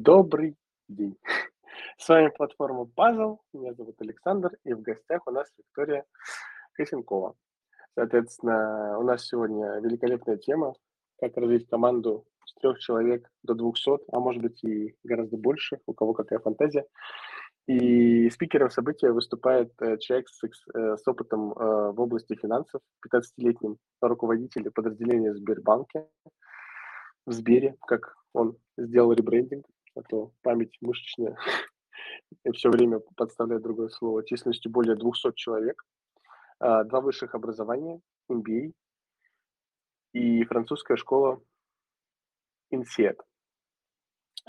Добрый день. С вами платформа Puzzle. Меня зовут Александр, и в гостях у нас Виктория Косенкова. Соответственно, у нас сегодня великолепная тема, как развить команду с трех человек до двухсот, а может быть и гораздо больше, у кого какая фантазия. И спикером события выступает э, человек с, э, с опытом э, в области финансов, 15-летним руководителем подразделения Сбербанка, в Сбере, как он сделал ребрендинг, а то память мышечная все время подставляет другое слово, численностью более 200 человек, а, два высших образования, MBA и французская школа INSEAD.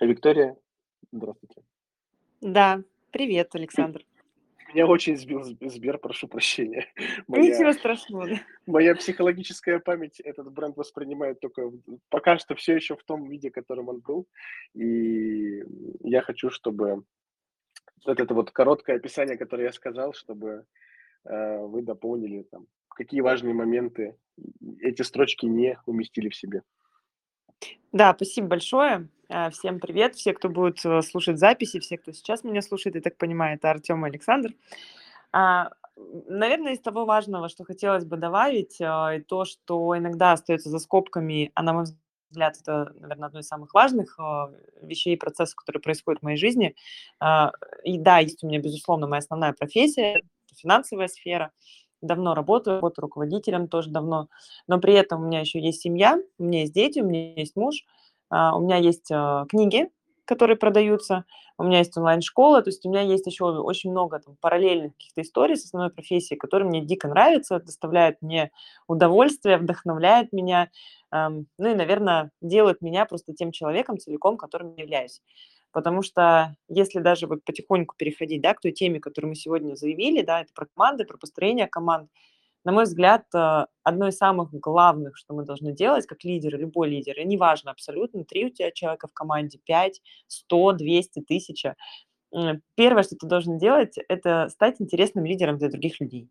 Виктория, здравствуйте. Да, привет, Александр. Меня очень сбил Сбер, прошу прощения. Моя, Ничего страшного. Моя психологическая память этот бренд воспринимает только пока что все еще в том виде, которым он был. И я хочу, чтобы вот это вот короткое описание, которое я сказал, чтобы э, вы дополнили там, какие важные моменты эти строчки не уместили в себе. Да, спасибо большое. А, всем привет, все, кто будет э, слушать записи, все, кто сейчас меня слушает, я так понимаю, это Артем и Александр. А, наверное, из того важного, что хотелось бы добавить, а, и то, что иногда остается за скобками, а на мой взгляд, это, наверное, одно из самых важных вещей и процессов, которые происходят в моей жизни. И да, есть у меня, безусловно, моя основная профессия, финансовая сфера, давно работаю, работаю руководителем тоже давно, но при этом у меня еще есть семья, у меня есть дети, у меня есть муж – а, у меня есть а, книги, которые продаются, у меня есть онлайн-школа, то есть у меня есть еще очень много там, параллельных каких-то историй с основной профессией, которые мне дико нравятся, доставляют мне удовольствие, вдохновляют меня, ну и, наверное, делают меня просто тем человеком целиком, которым я являюсь. Потому что если даже вот потихоньку переходить да, к той теме, которую мы сегодня заявили, да, это про команды, про построение команд, на мой взгляд, э, одно из самых главных, что мы должны делать, как лидеры, любой лидер, и неважно абсолютно, три у тебя человека в команде, пять, сто, двести, тысяча. Первое, что ты должен делать, это стать интересным лидером для других людей.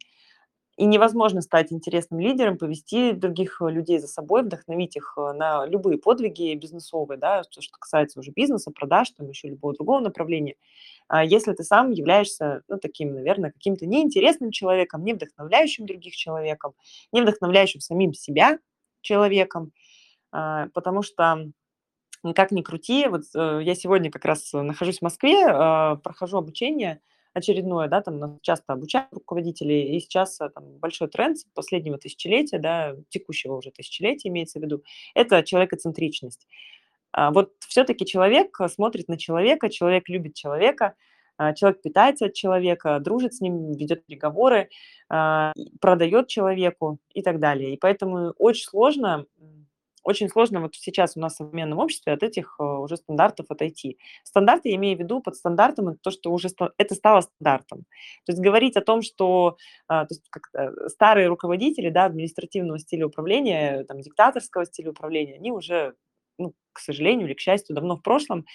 И невозможно стать интересным лидером, повести других э, людей за собой, вдохновить их э, на любые подвиги бизнесовые, да, что, что касается уже бизнеса, продаж, там еще любого другого направления. А если ты сам являешься, ну, таким, наверное, каким-то неинтересным человеком, не вдохновляющим других человеком, не вдохновляющим самим себя человеком, а, потому что как ни крути, вот э, я сегодня как раз нахожусь в Москве, прохожу обучение – очередное, да, там нас часто обучают руководителей, и сейчас э, там большой тренд последнего тысячелетия, да, текущего уже тысячелетия имеется в виду, это человекоцентричность. А вот все-таки человек э, смотрит на человека, человек любит человека, а, человек питается от человека, дружит с ним, ведет переговоры, а, продает человеку и так далее. И поэтому очень сложно очень сложно вот сейчас у нас в современном обществе от этих э, уже стандартов отойти. Стандарты, я имею в виду под стандартом, это то, что уже это стало стандартом. То есть говорить о том, что а, то есть как старые руководители да, административного стиля управления, там, диктаторского стиля управления, они уже, ну, к сожалению или к счастью, давно в прошлом.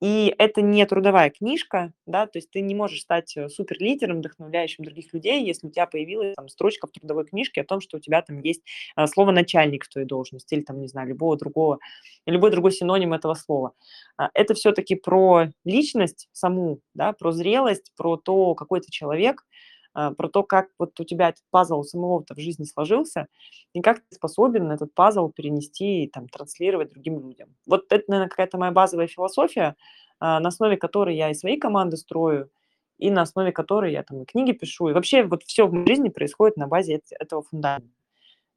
И это не трудовая книжка, да, то есть ты не можешь стать э, суперлидером, вдохновляющим других людей, если у тебя появилась там строчка в трудовой книжке о том, что у тебя там есть а, слово начальник в твоей должности или там, не знаю, любого другого, любой другой синоним этого слова. А, это все-таки про личность саму, да, про зрелость, про то, какой ты человек, про то, как вот у тебя этот пазл самого-то в жизни сложился, и как ты способен этот пазл перенести и там, транслировать другим людям. Вот это, наверное, какая-то моя базовая философия, а, на основе которой я и свои команды строю, и на основе которой я там и книги пишу. И вообще вот все в жизни происходит на базе этого фундамента.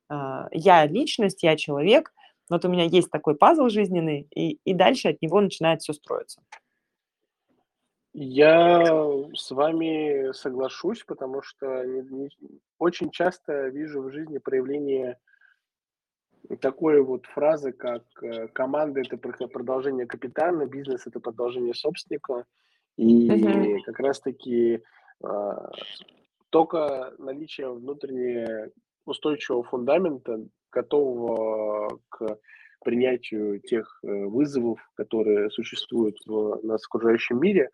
А, я личность, я человек, вот у меня есть такой пазл жизненный, и, и дальше от него начинает все строиться. Я с вами соглашусь, потому что не, не, очень часто вижу в жизни проявление такой вот фразы, как э, команда это продолжение капитана, бизнес это продолжение собственника. И uh-huh. как раз-таки э, только наличие внутреннего устойчивого фундамента, готового к принятию тех э, вызовов, которые существуют в нас окружающем мире,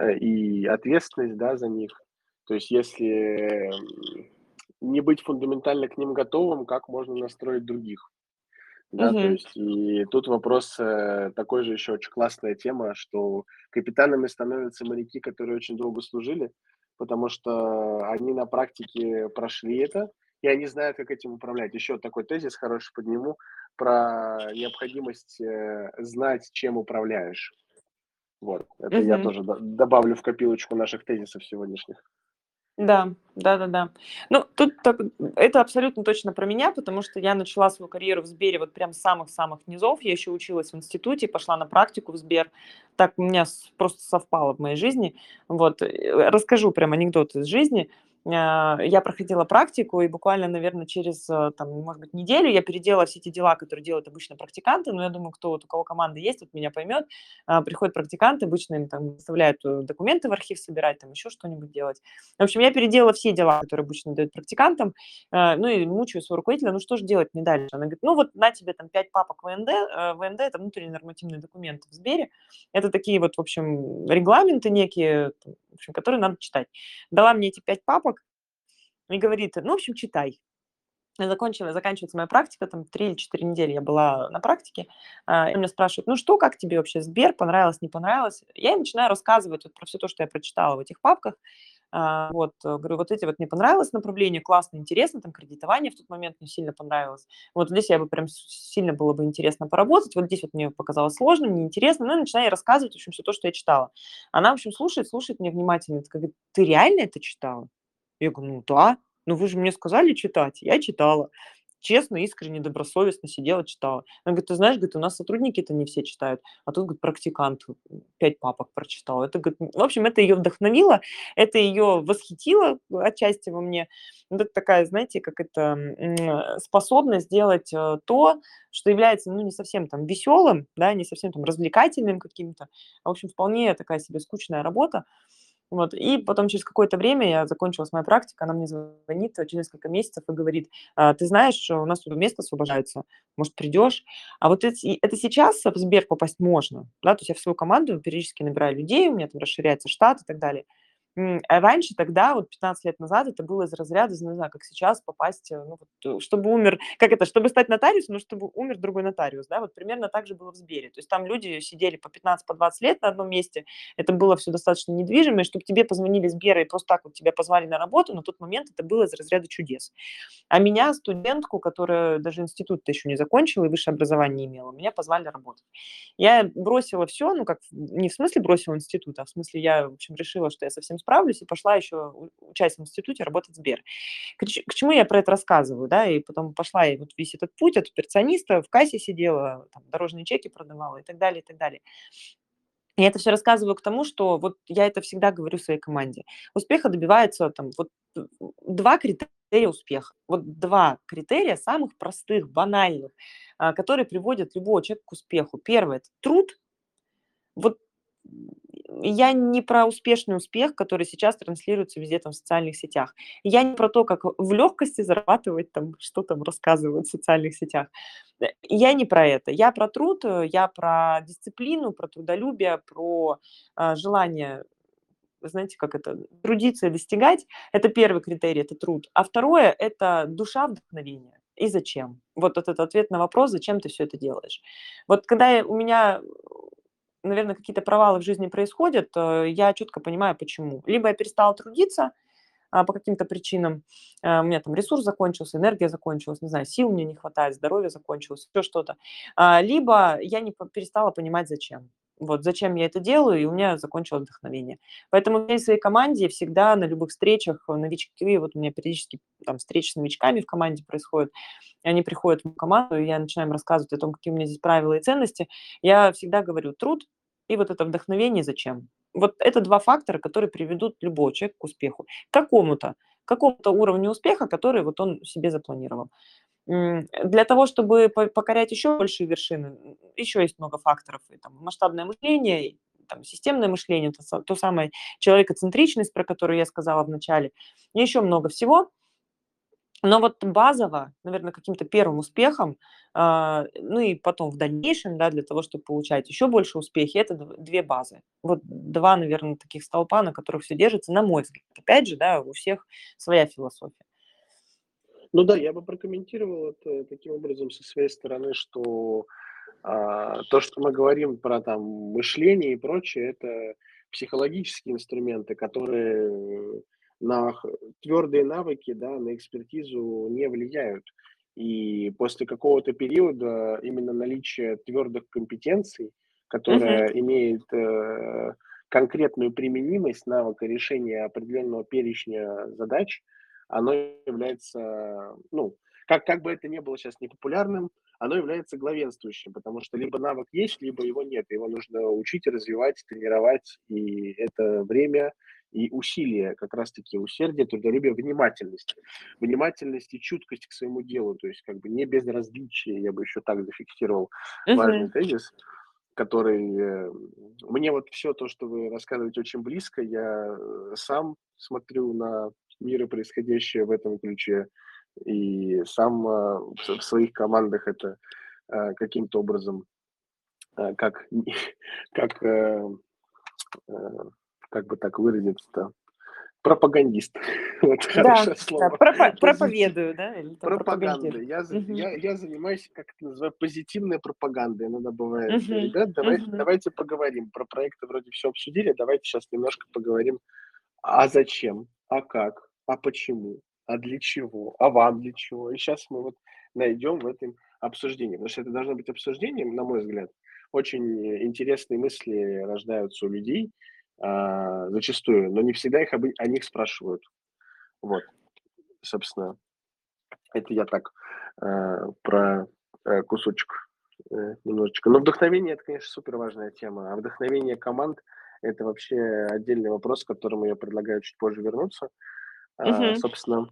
и ответственность да, за них. То есть если не быть фундаментально к ним готовым, как можно настроить других? Да, то Мгм. есть и тут вопрос, э, такой же еще очень классная тема, что капитанами становятся моряки, которые очень долго служили, потому что они на практике прошли это, и они знают, как этим управлять. Еще такой тезис хороший подниму про необходимость, э, знать, чем управляешь. Вот, это я Мгм. тоже до добавлю в копилочку наших тезисов сегодняшних. Да, да-да-да. Ну, тут так это абсолютно точно про меня, потому что я начала свою карьеру в Сбере вот прям с самых-самых низов. Я еще училась в институте, пошла на практику в Сбер. Так у меня просто совпало в моей жизни. Вот, э, расскажу прям анекдот из жизни. А, я проходила практику, и буквально, наверно, через, э, там, может быть, неделю я переделала все эти дела, которые делают обычно практиканты. Но я думаю, кто вот у кого команда есть, тот меня поймет. А, приходят практиканты, обычно им там выставляют, э, документы в архив собирать, там еще что-нибудь делать. В общем, я переделала все дела, которые обычно дают практикантам. Э, ну и мучаю своего руководителя: "Ну что ж делать мне дальше?" Она говорит: "Ну вот на тебе там 5 папок ВНД". Э, ВНД- это внутренние нормативные документы в Сбере. Это такие вот, в общем, регламенты некие, в общем, которые надо читать. Дала мне эти 5 папок и говорит: "Ну, в общем, читай". Закончила заканчивается моя практика, там 3 или 4 недели я была на практике. А, и меня спрашивают: "Ну что, как тебе вообще Сбер? Понравилось, не понравилось?" Я ей начинаю рассказывать вот про всё то, что я прочитала в этих папках. А, вот, говорю: "Вот эти вот мне понравилось направление, классно, интересно, там кредитование в тот момент мне сильно понравилось. Вот здесь я бы прям сильно было бы интересно поработать, вот здесь вот мне показалось сложным, неинтересно". Ну и начинаю рассказывать, в общем, всё то, что я читала. Она, в общем, слушает, слушает меня внимательно, говорит: "Ты реально это читала?" Я говорю: "Ну да, ну вы же мне сказали читать". Я читала. Честно, искренне, добросовестно сидела, читала. Она говорит: "Ты знаешь, говорит, у нас сотрудники-то не все читают, а тут, говорит, практикант 5 папок прочитал". Это, говорит, в общем, это ее вдохновило, это ее восхитило отчасти во мне. Это такая, знаете, как это, м, способность сделать, э, то, что является, ну, не совсем там веселым, да, не совсем там развлекательным каким-то, в общем, вполне такая себе скучная работа. Вот, и потом через какое-то время, я закончилась моя практика, она мне звонит через несколько месяцев и говорит: "А, ты знаешь, у нас тут место освобождается, может, придешь?" А вот эти это сейчас в Сбер попасть можно, да, то есть я в свою команду периодически набираю людей, у меня там расширяется штат и так далее. А раньше тогда, вот 15 лет назад, это было из разряда, не знаю, как сейчас попасть, э, ну вот, чтобы умер как это, чтобы стать нотариусом, нужно, чтобы умер другой нотариус, да, вот примерно так же было в Сбере. То есть там люди сидели по 15, по 20 лет на одном месте, это было всё достаточно недвижимо, и чтобы тебе позвонили Сбера и просто так вот тебя позвали на работу, на тот момент это было из разряда чудес. А меня, студентку, которая даже институт-то еще не закончила и высшее образование не имела, меня позвали работать. Я бросила всё, ну как, не в смысле бросила институт, а в смысле я, в общем, решила, что я со всем справлюсь, и пошла еще учась в институте работать в Сбер. К к чему я про это рассказываю, да, и потом пошла и вот весь этот путь от операциониста, в кассе сидела, там дорожные чеки продавала и так далее, и так далее. Я это всё рассказываю к тому, что вот я это всегда говорю своей команде: успеха добивается там вот 2 критерия успеха. Вот 2 критерия самых простых, банальных, а, которые приводят любого человека к успеху. 1- это труд. Вот я не про успешный успех, который сейчас транслируется везде там в социальных сетях. Я не про то, как в легкости зарабатывать там, что там рассказывают в социальных сетях. Э, я не про это. Я про труд, я про дисциплину, про трудолюбие, про, а, желание, знаете, как это, трудиться и достигать. Это 1 критерий- это труд. А 2- это душа, вдохновение. И зачем? Вот этот ответ на вопрос: "Зачем ты всё это делаешь?" Вот когда у меня, наверно, какие-то провалы в жизни происходят, э, я четко понимаю, почему. Либо я перестала трудиться, а, по каким-то причинам, а, у меня там ресурс закончился, энергия закончилась, не знаю, сил мне не хватает, здоровье закончилось, еще что-то. А, либо я не перестала понимать, зачем. Вот зачем я это делаю, и у меня закончилось вдохновение. Поэтому в своей команде всегда на любых встречах новички, вот у меня периодически там встречи с новичками в команде происходят, они приходят в мою команду, и я начинаю рассказывать о том, какие у меня здесь правила и ценности. Я всегда говорю: труд и вот это вдохновение зачем. Вот это 2 фактора, которые приведут любого человека к успеху. К какому-то, какому-то уровню успеха, который вот он себе запланировал. Для того, чтобы по покорять еще большие вершины, еще есть много факторов: и там масштабное мышление, и там системное мышление, то то самое человекоцентричность, про которую я сказала в начале, и еще много всего. Но вот базово, наверно, каким-то 1 успехом, а, ну и потом в дальнейшем, да, для того, чтобы получать еще больше успехи, это дв 2 базы. Вот 2, наверно, таких столпа, на которых всё держится, на мой взгляд. Опять же, да, у всех своя философия. Ну да, я бы прокомментировал это таким образом со своей стороны, что а, то, что мы говорим про там мышление и прочее, это психологические инструменты, которые на твердые навыки, да, на экспертизу не влияют. И после какого-то периода именно наличие твердых компетенций, которая uh-huh. имеет э, конкретную применимость навыка решения определенного перечня задач, оно является, ну, как, как бы это ни было сейчас непопулярным, оно является главенствующим, потому что либо навык есть, либо его нет. Его нужно учить, развивать, тренировать, и это время и усилия, как раз-таки усердие, трудолюбие, внимательность. Внимательность и чуткость к своему делу, то есть как бы не безразличие, я бы еще так зафиксировал uh-huh. важный тезис, который... Э, мне вот все то, что вы рассказываете, очень близко. Я э, сам смотрю на мир происходящее в этом ключе, и сам э, в своих командах это каким-то образом как, как как бы так выразиться-то, пропагандист. Вот да, слово. Да, пропа- проповедую, да? Или Пропаганда. Я, угу. я, я занимаюсь, как это называю, позитивной пропагандой. Иногда бывает. Угу. Ребят, давайте, угу. давайте поговорим. Про проекты вроде все обсудили. Давайте сейчас немножко поговорим. А зачем? А как? А почему? А для чего? А вам для чего? И сейчас мы вот найдем в этом обсуждении. Потому что это должно быть обсуждением, на мой взгляд. Очень интересные мысли рождаются у людей а, зачастую, но не всегда их об, о них спрашивают. Вот, собственно, это я так э, про э, кусочек э, немножечко. Но вдохновение это, конечно, супер важная тема. А вдохновение команд это вообще отдельный вопрос, к которому я предлагаю чуть позже вернуться. Uh-huh. собственно,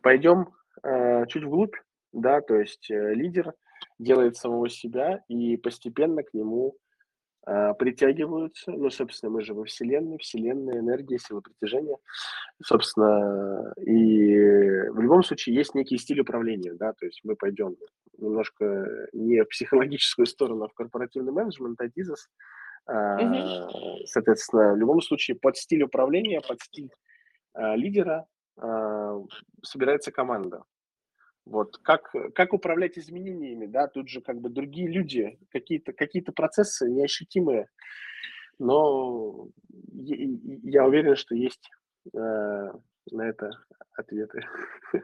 пойдем э, чуть вглубь, да, то есть э, лидер делает самого себя и постепенно к нему притягиваются. Ну, собственно, мы же во Вселенной, Вселенная, энергия, сила притяжения. Собственно, и в любом случае есть некий стиль управления, да, то есть мы пойдем немножко не в психологическую сторону, а в корпоративный менеджмент, а дизес. Mm-hmm. Соответственно, в любом случае под стиль управления, под стиль лидера собирается команда. Вот как, как управлять изменениями, да, тут же как бы другие люди, какие-то какие процессы неощутимые, но я уверен, что есть э, на это ответы.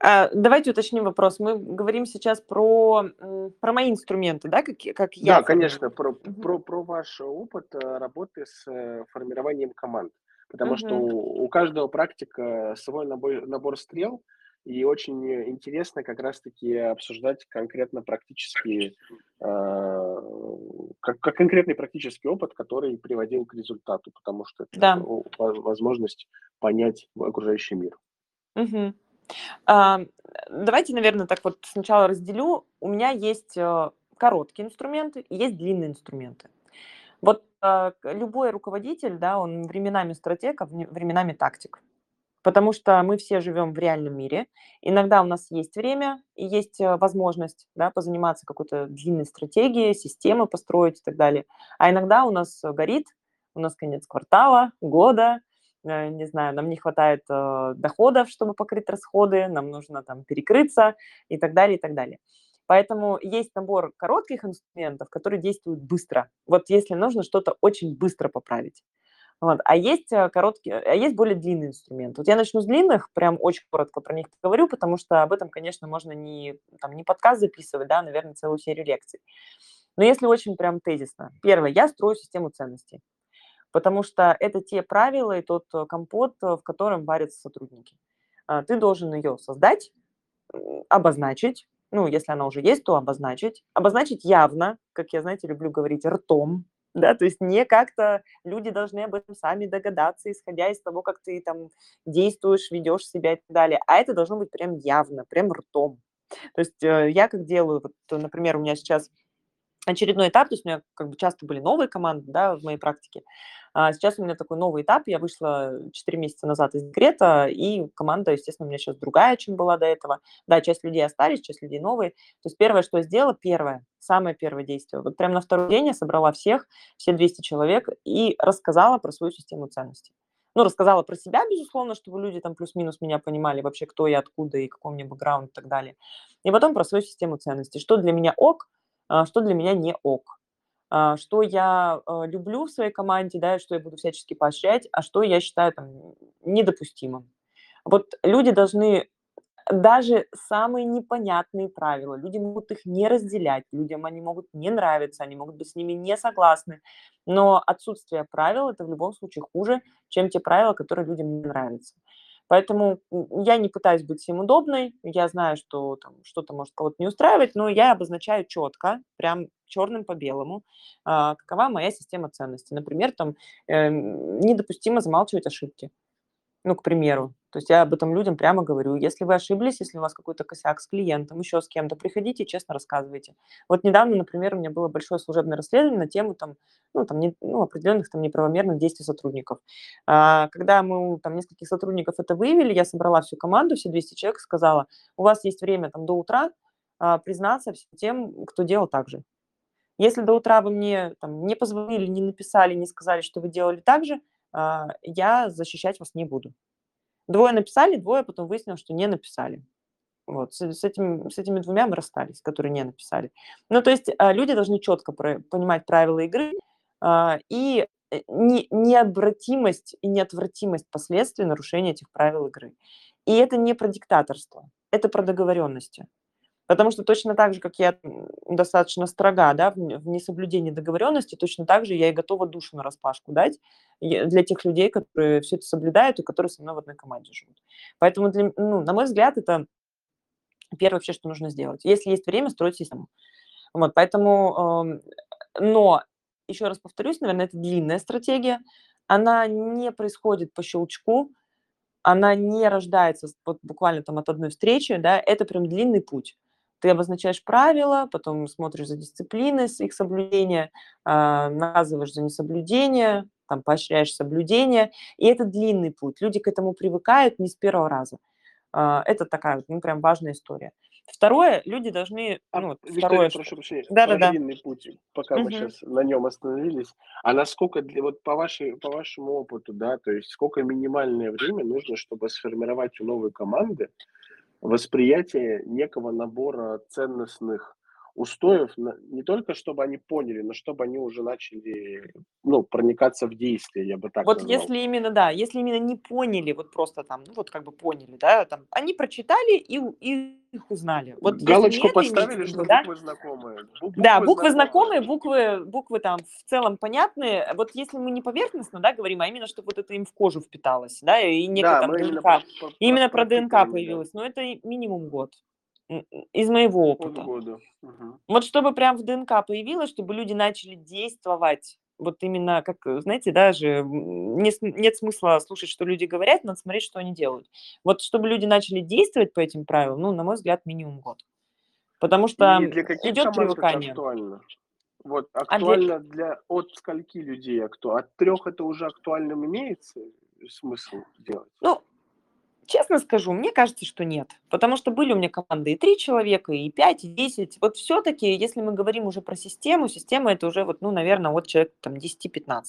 А, давайте уточним вопрос. Мы говорим сейчас про, про мои инструменты, да, как, как я? Да, конечно, про, про, про ваш опыт э, работы с э, формированием команд. Потому угу. что у, у каждого практика свой набор, набор стрел, и очень интересно как раз-таки обсуждать конкретно практический, э, как, как конкретный практический опыт, который приводил к результату, потому что это да. возможность понять окружающий мир. Угу. А, давайте, наверное, так вот сначала разделю. У меня есть э, короткие инструменты и есть длинные инструменты. Вот э, любой руководитель, да, он временами стратег, а временами тактик потому что мы все живем в реальном мире. Иногда у нас есть время и есть э, возможность да, позаниматься какой-то длинной стратегией, системы построить и так далее. А иногда у нас горит, у нас конец квартала, года, э, не знаю, нам не хватает э, доходов, чтобы покрыть расходы, нам нужно там перекрыться и так далее, и так далее. Поэтому есть набор коротких инструментов, которые действуют быстро. Вот если нужно что-то очень быстро поправить. Вот. А есть э, короткие, а есть более длинные инструменты. Вот я начну с длинных, прям очень коротко про них говорю, потому что об этом, конечно, можно не, там, не подкаст записывать, да, наверное, целую серию лекций. Но если очень прям тезисно. Первое, я строю систему ценностей, потому что это те правила и тот э, компот, э, в котором варятся сотрудники. А, ты должен ее создать, обозначить, ну, если она уже есть, то обозначить. Обозначить явно, как я, знаете, люблю говорить, ртом, да, то есть не как-то люди должны об этом сами догадаться, исходя из того, как ты там действуешь, ведешь себя и так далее, а это должно быть прям явно, прям ртом. То есть э, я как делаю, вот, например, у меня сейчас очередной этап, то есть у меня как бы часто были новые команды, да, в моей практике. А сейчас у меня такой новый этап, я вышла 4 месяца назад из декрета, и команда, естественно, у меня сейчас другая, чем была до этого. Да, часть людей остались, часть людей новые. То есть первое, что я сделала, первое, самое первое действие, вот прямо на второй день я собрала всех, все 200 человек, и рассказала про свою систему ценностей. ну, рассказала про себя, безусловно, чтобы люди там плюс-минус меня понимали вообще, кто я, откуда и какой у меня бэкграунд и так далее. И потом про свою систему ценностей. Что для меня ок, что для меня не ок. А, что я а, люблю в своей команде, да, что я буду всячески поощрять, а что я считаю там недопустимым. Вот люди должны даже самые непонятные правила, люди могут их не разделять, людям они могут не нравиться, они могут быть с ними не согласны, но отсутствие правил это в любом случае хуже, чем те правила, которые людям не нравятся. Поэтому я не пытаюсь быть всем удобной, я знаю, что там что-то может кого-то не устраивать, но я обозначаю четко, прям черным по белому, а, какова моя система ценностей. Например, там э, недопустимо замалчивать ошибки. Ну, к примеру. То есть я об этом людям прямо говорю. Если вы ошиблись, если у вас какой-то косяк с клиентом, еще с кем-то, приходите и честно рассказывайте. Вот недавно, например, у меня было большое служебное расследование на тему там, ну, там, не, ну, определенных там неправомерных действий сотрудников. А, когда мы там нескольких сотрудников это выявили, я собрала всю команду, все 200 человек, сказала, у вас есть время там до утра а, признаться всем тем, кто делал так же. Если до утра вы мне там, не позвонили, не написали, не сказали, что вы делали так же, я защищать вас не буду. Двое написали, двое потом выяснилось, что не написали. Вот, с, с, этим, с этими двумя мы расстались, которые не написали. Ну, то есть а, люди должны четко про, понимать правила игры а, и э, не, необратимость и неотвратимость последствий нарушения этих правил игры. И это не про диктаторство, это про договоренности. Потому что точно так же, как я достаточно строга да, в несоблюдении договоренности, точно так же я и готова душу на распашку дать для тех людей, которые все это соблюдают и которые со мной в одной команде живут. Поэтому, для, ну, на мой взгляд, это первое вообще, что нужно сделать. Если есть время, строить систему. Вот, поэтому, э, но, еще раз повторюсь, наверное, это длинная стратегия. Она не происходит по щелчку, она не рождается вот буквально там от одной встречи, да, это прям длинный путь ты обозначаешь правила, потом смотришь за дисциплиной их соблюдения, а, наказываешь за несоблюдение, там, поощряешь соблюдение, и это длинный путь. Люди к этому привыкают не с первого раза. А, это такая ну, прям важная история. Второе, люди должны... А, ну, Виктория, второе, прошу прощения, да, да, да. длинный путь, пока угу. мы сейчас на нем остановились. А насколько, для, вот по, вашей, по вашему опыту, да, то есть сколько минимальное время нужно, чтобы сформировать у новой команды восприятие некого набора ценностных устоев, не только чтобы они поняли, но чтобы они уже начали ну, проникаться в действие, я бы так Вот назвал. если именно, да, если именно не поняли, вот просто там, ну вот как бы поняли, да, там, они прочитали и, и их узнали. Вот Галочку поставили, что да? буквы знакомые. Буквы да, буквы знакомые, буквы, буквы там в целом понятные. Вот если мы не поверхностно, да, говорим, а именно, чтобы вот это им в кожу впиталось, да, и некое да, там ДНК. Именно про, про, именно про, про ДНК появилось. Да. Но это минимум год из моего опыта. Угу. Вот чтобы прям в ДНК появилось, чтобы люди начали действовать вот именно, как, знаете, даже не, нет смысла слушать, что люди говорят, надо смотреть, что они делают. Вот чтобы люди начали действовать по этим правилам, ну, на мой взгляд, минимум год. Потому что идет привыкание. актуально? Вот, актуально а для... для от скольки людей? Акту... От трех это уже актуальным имеется смысл делать? Ну, Честно скажу, мне кажется, что нет. Потому что были у меня команды и три человека, и пять, и десять. Вот все-таки, если мы говорим уже про систему, система это уже, вот, ну, наверное, от человека там 10-15.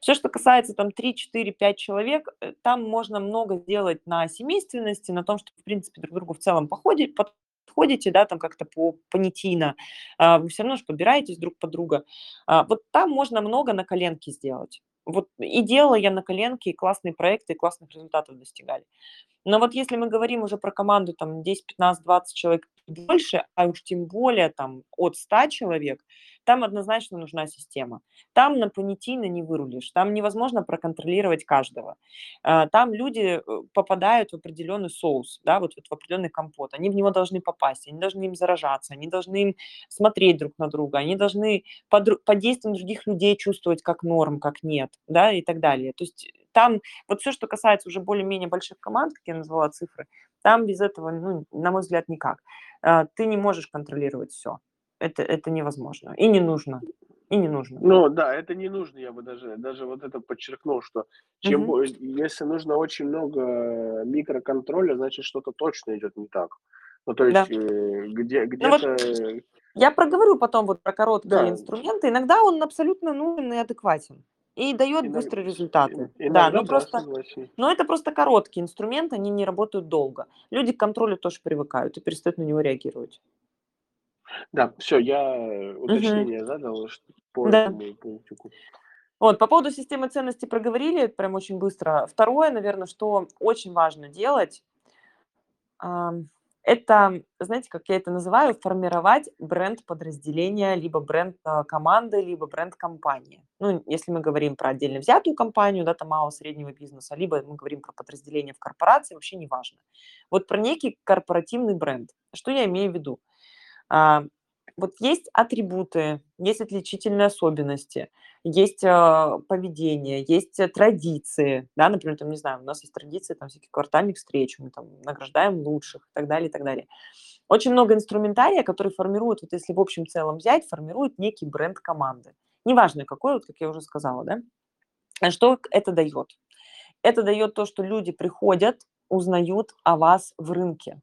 Все, что касается там 3, 4, 5 человек, э, там можно много сделать на семейственности, на том, что, в принципе, друг другу в целом походит, подходите, да, там как-то по понятийно, а, вы все равно же подбираетесь друг под друга. А, вот там можно много на коленке сделать. Вот и делала я на коленке, и классные проекты, и классных результатов достигали. Но вот если мы говорим уже про команду там 10, 15, 20 человек больше, а уж тем более там от 100 человек, там однозначно нужна система. Там на понятийно не вырулишь, там невозможно проконтролировать каждого. А, там люди э, попадают в определенный соус, да, вот, вот в определенный компот. Они в него должны попасть, они должны им заражаться, они должны им смотреть друг на друга, они должны под, под действием других людей чувствовать как норм, как нет, да, и так далее. То есть там вот все, что касается уже более-менее больших команд, как я назвала цифры, там без этого, ну, на мой взгляд, никак. А, ты не можешь контролировать все это, это невозможно. И не нужно. И не нужно. Ну да, это не нужно, я бы даже, даже вот это подчеркнул, что чем, угу. если нужно очень много микроконтроля, значит что-то точно идет не так. Ну то есть да. э, где, где-то... Ну, вот я проговорю потом вот про короткие да. инструменты. Иногда он абсолютно нужен и адекватен. И дает Иног- быстрые результаты. ин- Да, Иногда ну да, просто, согласен. но это просто короткий инструмент, они не работают долго. Люди к контролю тоже привыкают и перестают на него реагировать. Да, все, я э, уточнение задал ш- по Да. этому пунктику. Вот, по поводу системы ценностей проговорили, прям очень быстро. Второе, наверное, что очень важно делать, это, знаете, как я это называю, формировать бренд подразделения, либо бренд а, команды, либо бренд компании. Ну, если мы говорим про отдельно взятую компанию, да, там малого среднего бизнеса, либо мы говорим про подразделение в корпорации, вообще не важно. Вот про некий корпоративный бренд. Что я имею в виду? Вот есть атрибуты, есть отличительные особенности, есть а, поведение, есть э, традиции, да, например, там, не знаю, у нас есть традиции, там, всяких квартальных встреч, мы там награждаем лучших и так далее, и так далее. Очень много инструментария, который формирует, вот если в общем целом взять, формирует некий бренд команды. Неважно какой, вот как я уже сказала, да. А Что это дает? Это дает то, что люди приходят, узнают о вас в рынке.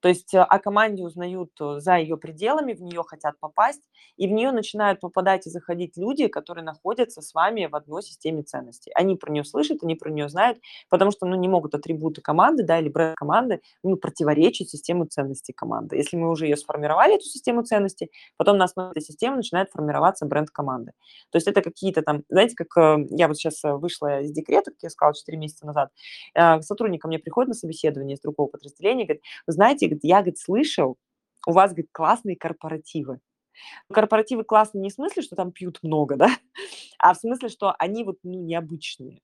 То есть э, о команде узнают э, за ее пределами, в нее хотят попасть, и в нее начинают попадать и заходить люди, которые находятся с вами в одной системе ценностей. Они про нее слышат, они про нее знают, потому что ну, не могут атрибуты команды да, или бренд команды ну, противоречить системе ценностей команды. Если мы уже ее сформировали, эту систему ценностей, потом на основе этой системы начинает формироваться бренд команды. То есть это какие-то там, знаете, как э, я вот сейчас э, вышла из декрета, как я сказала, 4 месяца назад, сотрудник ко мне приходит на собеседование из другого подразделения, говорит, вы знаете, говорит, я, говорит, слышал, у вас, говорит, классные корпоративы. Корпоративы классные не в смысле, что там пьют много, да, а в смысле, что они вот ну, необычные.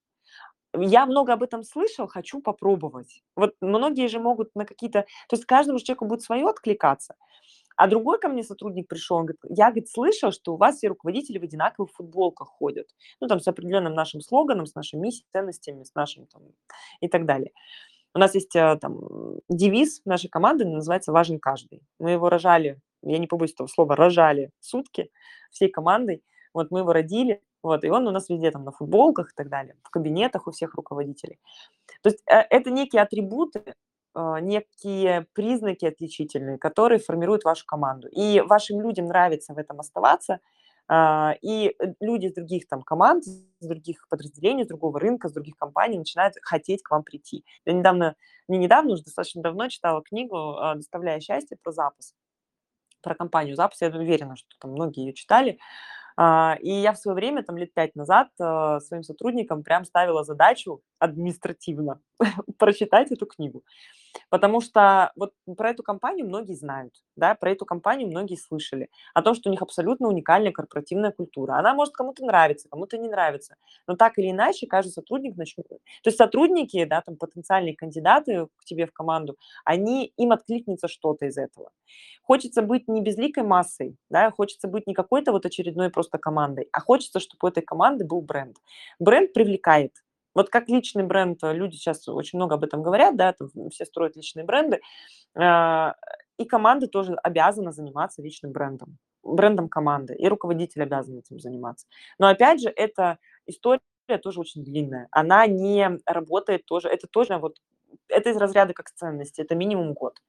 Я много об этом слышал, хочу попробовать. Вот многие же могут на какие-то... То есть каждому человеку будет свое откликаться. А другой ко мне сотрудник пришел, он говорит, я, говорит, слышал, что у вас все руководители в одинаковых футболках ходят. Ну, там, с определенным нашим слоганом, с нашими миссией, ценностями, с нашим там и так далее. У нас есть э, там девиз нашей команды, называется «Важен каждый». Мы его рожали, я не побоюсь этого слова, рожали сутки всей командой. Вот мы его родили, вот, и он у нас везде там на футболках и так далее, в кабинетах у всех руководителей. То есть э, это некие атрибуты, э, некие признаки отличительные, которые формируют вашу команду. И вашим людям нравится в этом оставаться, и э, люди из других там команд, с других подразделений, с другого рынка, с других компаний начинают хотеть к вам прийти. Я недавно, не недавно, уже достаточно давно читала книгу а, «Доставляя счастье» про запас, про компанию запас. Я уверена, что там многие ее читали. А, И я в свое время, там лет пять назад, а, своим сотрудникам прям ставила задачу административно прочитать эту книгу. Потому что вот про эту компанию многие знают, да, про эту компанию многие слышали, о том, что у них абсолютно уникальная корпоративная культура. Она может кому-то нравиться, кому-то не нравится, но так или иначе каждый сотрудник начнет... То есть сотрудники, да, там потенциальные кандидаты к тебе в команду, они, им откликнется что-то из этого. Хочется быть не безликой массой, да, хочется быть не какой-то вот очередной просто командой, а хочется, чтобы у этой команды был бренд. Бренд привлекает, вот как личный бренд, э, люди сейчас очень много об этом говорят, да, там все строят личные бренды, а, и команда тоже обязана заниматься личным брендом, брендом команды, и руководитель обязан этим заниматься. Но опять же, эта история тоже очень длинная, она не работает тоже, это тоже вот, это из разряда как ценности, это минимум год.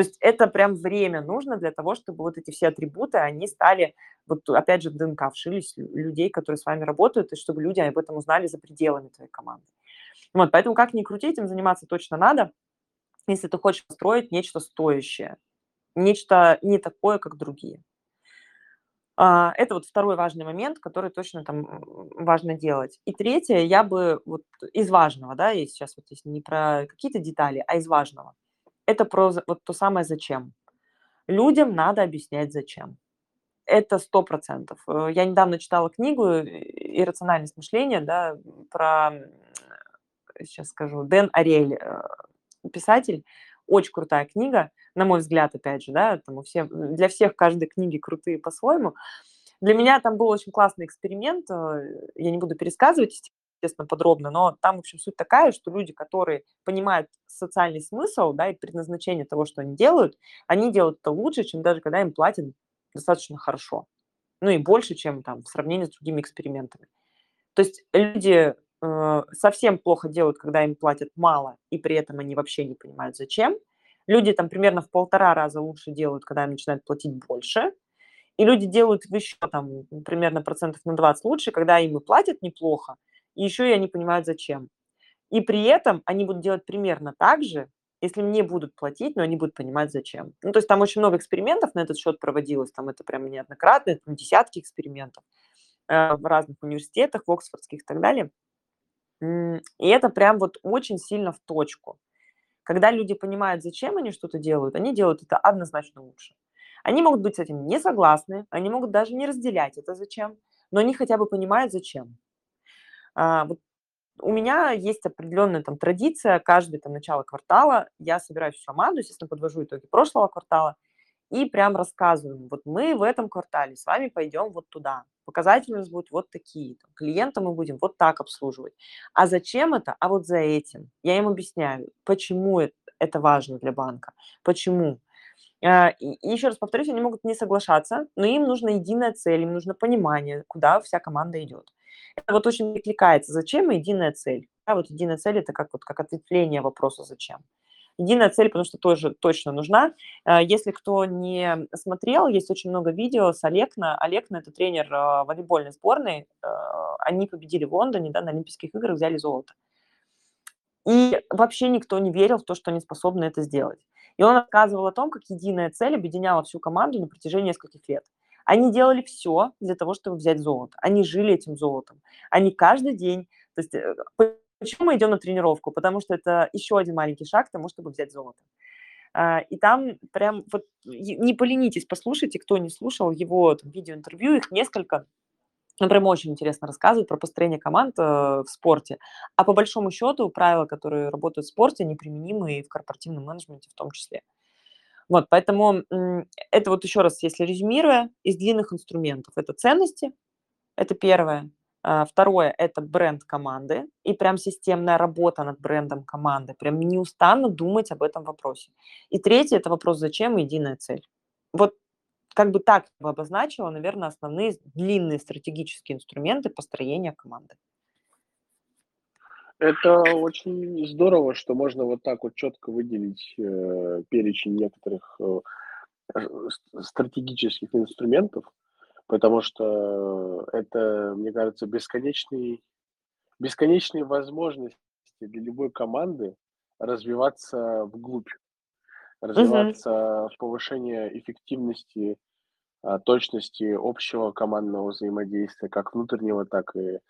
То есть это прям время нужно для того, чтобы вот эти все атрибуты, они стали, вот опять же, в ДНК вшились лю- людей, которые с вами работают, и чтобы люди об этом узнали за пределами твоей команды. Вот, поэтому как ни крути, этим заниматься точно надо, если ты хочешь построить нечто стоящее, нечто не такое, как другие. А, Это вот второй важный момент, который точно там важно делать. И третье, я бы вот из важного, да, и сейчас вот если не про какие-то детали, а из важного, это про вот то самое зачем. Людям надо объяснять зачем. Это сто процентов. Э, Я недавно читала книгу э, «Иррациональность мышления», да, про, сейчас скажу, Дэн Ариэль, э, писатель. Очень крутая книга, на мой взгляд, опять же, да, там у всех, для всех каждой книги крутые по-своему. Для меня там был очень классный эксперимент, я не буду пересказывать, естественно, подробно, но там, в общем, суть такая, что люди, которые понимают социальный смысл, да, и предназначение того, что они делают, они делают это лучше, чем даже когда им платят достаточно хорошо. Ну и больше, чем там в сравнении с другими экспериментами. То есть люди э, совсем плохо делают, когда им платят мало, и при этом они вообще не понимают, зачем. Люди там примерно в полтора раза лучше делают, когда им начинают платить больше. И люди делают еще там примерно процентов на 20 лучше, когда им и платят неплохо, и еще и они понимают, зачем. И при этом они будут делать примерно так же, если мне будут платить, но они будут понимать, зачем. Ну, то есть там очень много экспериментов на этот счет проводилось, там это прямо неоднократно, там десятки экспериментов э, в разных университетах, в оксфордских и так далее. И это прям вот очень сильно в точку. Когда люди понимают, зачем они что-то делают, они делают это однозначно лучше. Они могут быть с этим не согласны, они могут даже не разделять это зачем, но они хотя бы понимают, зачем. А, вот у меня есть определенная там традиция, каждое там начало квартала я собираюсь в команду, естественно, подвожу итоги прошлого квартала и прям рассказываю, вот мы в этом квартале с вами пойдем вот туда, показатели у нас будут вот такие, там, клиента мы будем вот так обслуживать. А зачем это? А вот за этим. Я им объясняю, почему это важно для банка, почему. А, и еще раз повторюсь, они могут не соглашаться, но им нужна единая цель, им нужно понимание, куда вся команда идет. Это вот очень перекликается. Зачем единая цель? А вот единая цель – это как, вот, как ответвление вопроса «зачем?». Единая цель, потому что тоже точно нужна. А, если кто не смотрел, есть очень много видео с Олекна. Олекна – это тренер а, волейбольной сборной. Они победили в Лондоне, да, на Олимпийских играх, взяли золото. И вообще никто не верил в то, что они способны это сделать. И он рассказывал о том, как единая цель объединяла всю команду на протяжении нескольких лет. Они делали все для того, чтобы взять золото. Они жили этим золотом. Они каждый день... То есть э, почему мы идем на тренировку? Потому что это еще один маленький шаг к тому, чтобы взять золото. А, и там прям вот не поленитесь, послушайте, кто не слушал его видеоинтервью, их несколько. Он прям очень интересно рассказывает про построение команд э, в спорте. А по большому счету правила, которые работают в спорте, неприменимы и в корпоративном менеджменте в том числе. Вот, поэтому это вот еще раз, если резюмируя, из длинных инструментов это ценности, это первое. А, второе – это бренд команды и прям системная работа над брендом команды. Прям неустанно думать об этом вопросе. И третье – это вопрос «Зачем?» и единая цель. Вот как бы так бы обозначила, наверное, основные длинные стратегические инструменты построения команды. Это очень здорово, что можно вот так вот четко выделить э, перечень некоторых э, стратегических инструментов, потому что это, мне кажется, бесконечный, бесконечные возможности для любой команды развиваться вглубь, развиваться mm-hmm. в повышение эффективности, а, точности общего командного взаимодействия, как внутреннего, так и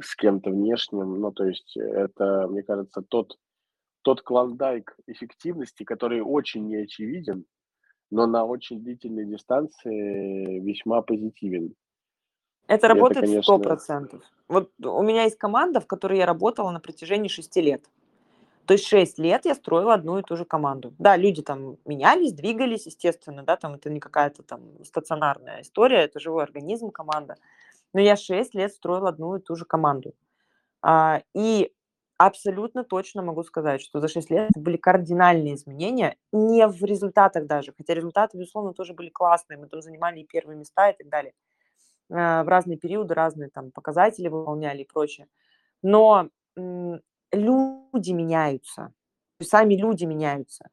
с кем-то внешним. Ну, то есть это, мне кажется, тот, тот клондайк эффективности, который очень неочевиден, но на очень длительной дистанции весьма позитивен. Это работает сто процентов. Вот у меня есть команда, в которой я работала на протяжении шести лет. То есть шесть лет я строила одну и ту же команду. Да, люди там менялись, двигались, естественно, да, там это не какая-то там стационарная история, это живой организм, команда. Но я 6 лет строила одну и ту же команду. А, и абсолютно точно могу сказать, что за 6 лет были кардинальные изменения, не в результатах даже, хотя результаты, безусловно, тоже были классные, мы там занимали и первые места и так далее. А, в разные периоды разные там показатели выполняли и прочее. Но люди меняются, сами люди меняются.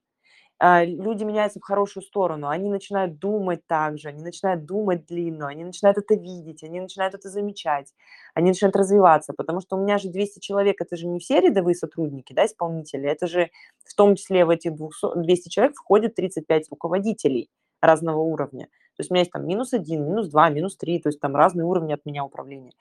А, люди меняются в хорошую сторону, они начинают думать так же, они начинают думать длинно, они начинают это видеть, они начинают это замечать, они начинают развиваться, потому что у меня же 200 человек, это же не все рядовые сотрудники, да, исполнители, это же в том числе в эти 200 человек входит 35 руководителей разного уровня. То есть у меня есть там минус один, минус два, минус три, то есть там разные уровни от меня управления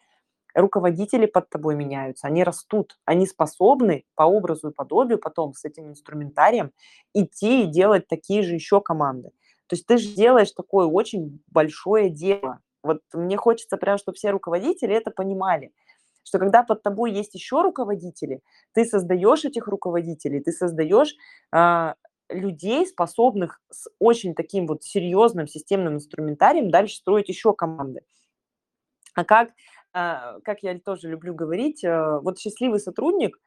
руководители под тобой меняются, они растут, они способны по образу и подобию потом с этим инструментарием идти и делать такие же еще команды. То есть ты же делаешь такое очень большое дело. Вот мне хочется прям, чтобы все руководители это понимали, что когда под тобой есть еще руководители, ты создаешь этих руководителей, ты создаешь э, людей, способных с очень таким вот серьезным системным инструментарием дальше строить еще команды. А как а, как я тоже люблю говорить, э, вот счастливый сотрудник,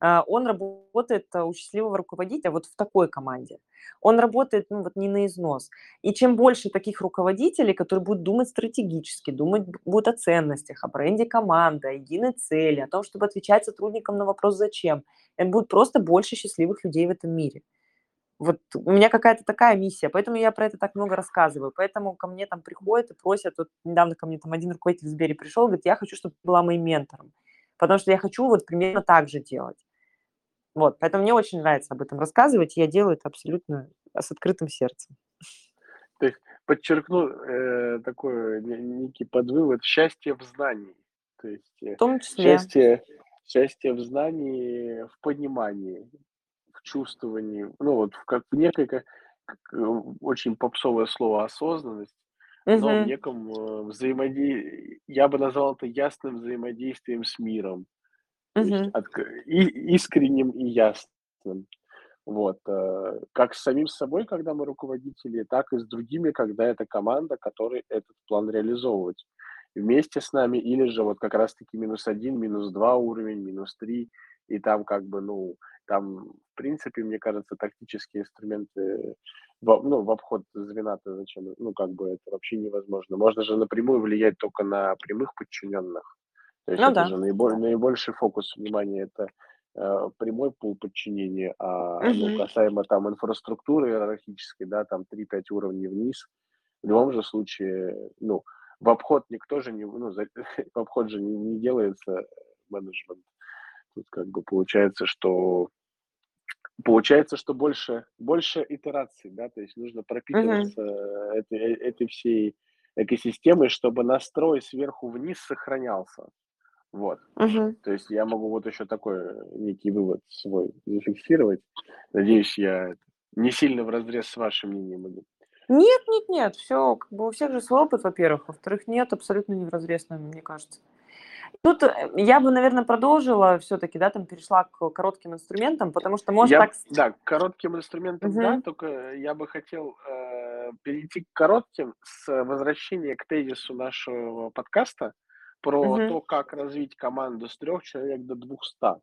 а, он работает э, у счастливого руководителя вот в такой команде. Он работает ну, вот не на износ. И чем больше таких руководителей, которые будут думать стратегически, думать будут о ценностях, о бренде команды, о единой цели, о том, чтобы отвечать сотрудникам на вопрос «зачем», будет просто больше счастливых людей в этом мире. Вот у меня какая-то такая миссия, поэтому я про это так много рассказываю. Поэтому ко мне там приходят и просят, вот недавно ко мне там один руководитель в Сбере пришел, говорит, я хочу, чтобы ты была моим ментором, потому что я хочу вот примерно так же делать. Вот, поэтому мне очень нравится об этом рассказывать, и я делаю это абсолютно с открытым сердцем. То есть подчеркну э, такой некий подвывод счастье в знании. То есть э, в том числе. счастье, счастье в знании, в понимании, в чувствовании, ну вот в как в некой как, э, очень попсовое слово осознанность, но в неком э, взаимодействии, я бы назвал это ясным взаимодействием с миром, есть от, и, искренним и ясным. Вот. Э, как с самим собой, когда мы руководители, так и с другими, когда это команда, которая этот план реализовывать вместе с нами, или же вот как раз-таки минус один, минус два уровень, минус три, и там как бы, ну, там, в принципе, мне кажется, тактические инструменты, в, ну, в обход звена-то зачем, ну, как бы это вообще невозможно. Можно же напрямую влиять только на прямых подчиненных. То есть ну, это да. же наиболь, наибольший фокус внимания, это Э, прямой пул подчинения, а ну, касаемо там инфраструктуры иерархической, да, там 3-5 уровней вниз, в любом же случае, ну, в обход никто же не, ну, за, в обход же не, не делается менеджмент. Тут как бы получается, что получается, что больше, больше итераций, да, то есть нужно пропитываться uh-huh. этой, э, этой всей экосистемой, чтобы настрой сверху вниз сохранялся. Вот. Угу. То есть я могу вот еще такой некий вывод свой зафиксировать. Надеюсь, я не сильно в разрез с вашим мнением иду. Нет, нет, нет, все, как бы у всех же свой опыт, во-первых, во-вторых, нет, абсолютно не в разрез, мне кажется. Тут э, я бы, наверное, продолжила все-таки, да, там перешла к коротким инструментам, потому что может я, так... Да, к коротким инструментам, угу. да, только я бы хотел э, перейти к коротким с возвращения к тезису нашего подкаста, про Мгм. то, как развить команду с трех человек до двухста.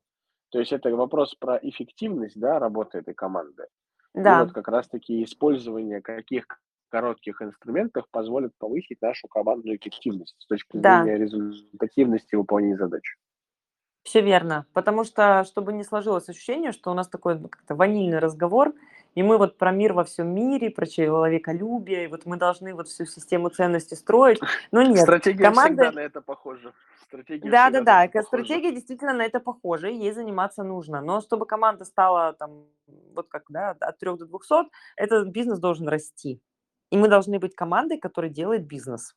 То есть это вопрос про эффективность, да, работы этой команды. И вот как раз-таки использование каких коротких инструментов позволит повысить нашу командную эффективность с точки Да. зрения результативности выполнения задач. Все верно. Потому что, чтобы не сложилось ощущение, что у нас такой как-то ванильный разговор, и мы вот про мир во всем мире, про человеколюбие, и вот мы должны вот всю систему ценностей строить. Но нет, Стратегия команда... всегда на это похожа. Стратегия да, да, да. Похожа. Стратегия действительно на это похожа, и ей заниматься нужно. Но чтобы команда стала там, вот как, да, от 3 до 200, этот бизнес должен расти. И мы должны быть командой, которая делает бизнес.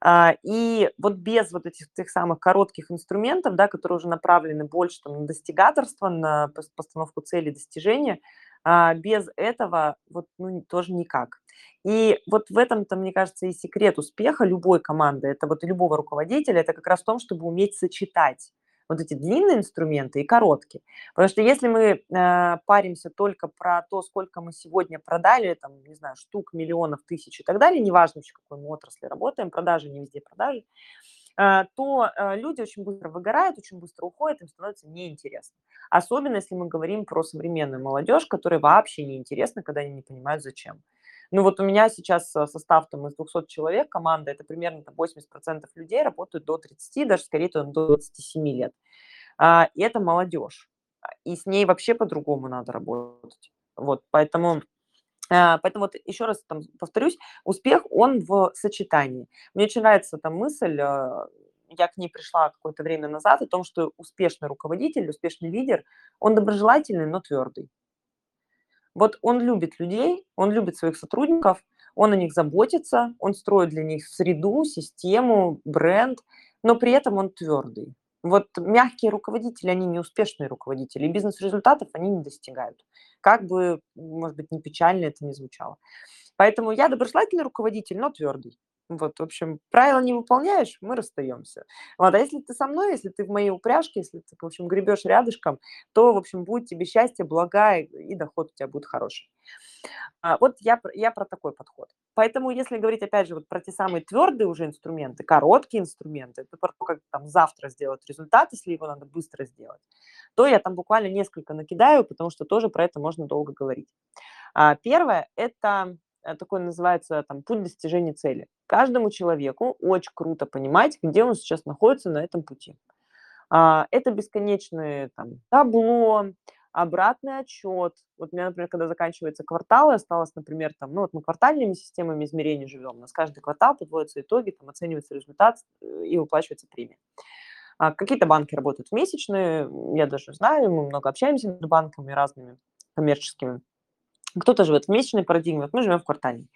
А, и вот без вот этих тех самых коротких инструментов, да, которые уже направлены больше там, на достигаторство, на постановку целей, достижения, а, без этого вот ну, тоже никак. И вот в этом-то, мне кажется, и секрет успеха любой команды, это вот любого руководителя, это как раз в том, чтобы уметь сочетать вот эти длинные инструменты и короткие. Потому что если мы э, паримся только про то, сколько мы сегодня продали, там, не знаю, штук, миллионов, тысяч и так далее, неважно, в какой мы отрасли работаем, продажи, не везде продажи, э, то э, люди очень быстро выгорают, очень быстро уходят, им становится неинтересно. Особенно, если мы говорим про современную молодежь, которая вообще неинтересна, когда они не понимают, зачем. Ну вот у меня сейчас э, состав там из 200 человек, команда, это примерно там, 80% людей работают до 30, даже скорее до 27 лет. А, и это молодежь. И с ней вообще по-другому надо работать. Вот, поэтому а, Поэтому вот еще раз там повторюсь, успех, он в сочетании. Мне очень нравится эта мысль, э, я к ней пришла какое-то время назад, о том, что успешный руководитель, успешный лидер, он доброжелательный, но твердый. Вот он любит людей, он любит своих сотрудников, он о них заботится, он строит для них среду, систему, бренд, но при этом он твердый. Вот мягкие руководители, они не успешные руководители, и бизнес-результатов они не достигают. Как бы, может быть, не печально это не звучало. Поэтому я доброжелательный руководитель, но твердый. Вот, в общем, правила не выполняешь, мы расстаемся. Вот, а если ты со мной, если ты в моей упряжке, если ты, в общем, гребешь рядышком, то, в общем, будет тебе счастье, блага и доход у тебя будет хороший. А, вот я, я про такой подход. Поэтому, если говорить, опять же, вот про те самые твердые уже инструменты, короткие инструменты, это про то, как там завтра сделать результат, если его надо быстро сделать, то я там буквально несколько накидаю, потому что тоже про это можно долго говорить. А, первое – это такой называется там путь достижения цели. Каждому человеку очень круто понимать, где он сейчас находится на этом пути. А, это бесконечные там табло, обратный отчет. Вот у меня, например, когда заканчивается квартал, и осталось, например, там, ну вот мы квартальными системами измерений живем, у нас каждый квартал подводятся итоги, там оценивается результат э, и выплачивается премия. А какие-то банки работают в месячные, я даже знаю, мы много общаемся с банками разными коммерческими. Кто-то живет в месячной парадигме, вот мы живем в квартальной.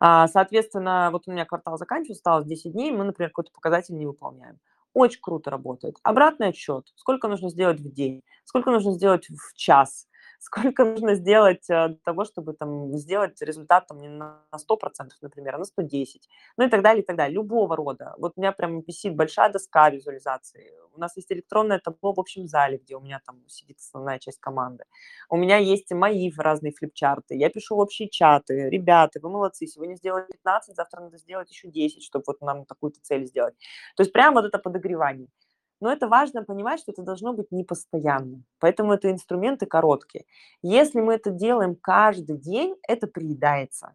А, соответственно, вот у меня квартал заканчивается, осталось 10 дней, мы, например, какой-то показатель не выполняем. Очень круто работает. Обратный отчет. Сколько нужно сделать в день? Сколько нужно сделать в час? Сколько нужно сделать э, для того, чтобы там сделать результат там, не на 100%, например, а на 110, ну и так далее, и так далее, любого рода. Вот у меня прям висит большая доска визуализации. У нас есть электронное табло в общем зале, где у меня там сидит основная часть команды. У меня есть мои разные флипчарты, я пишу в общие чаты. Ребята, вы молодцы, сегодня сделали 15, завтра надо сделать еще 10, чтобы вот нам такую-то цель сделать. То есть прям вот это подогревание. Но это важно понимать, что это должно быть непостоянно. Поэтому это инструменты короткие. Если мы это делаем каждый день, это приедается.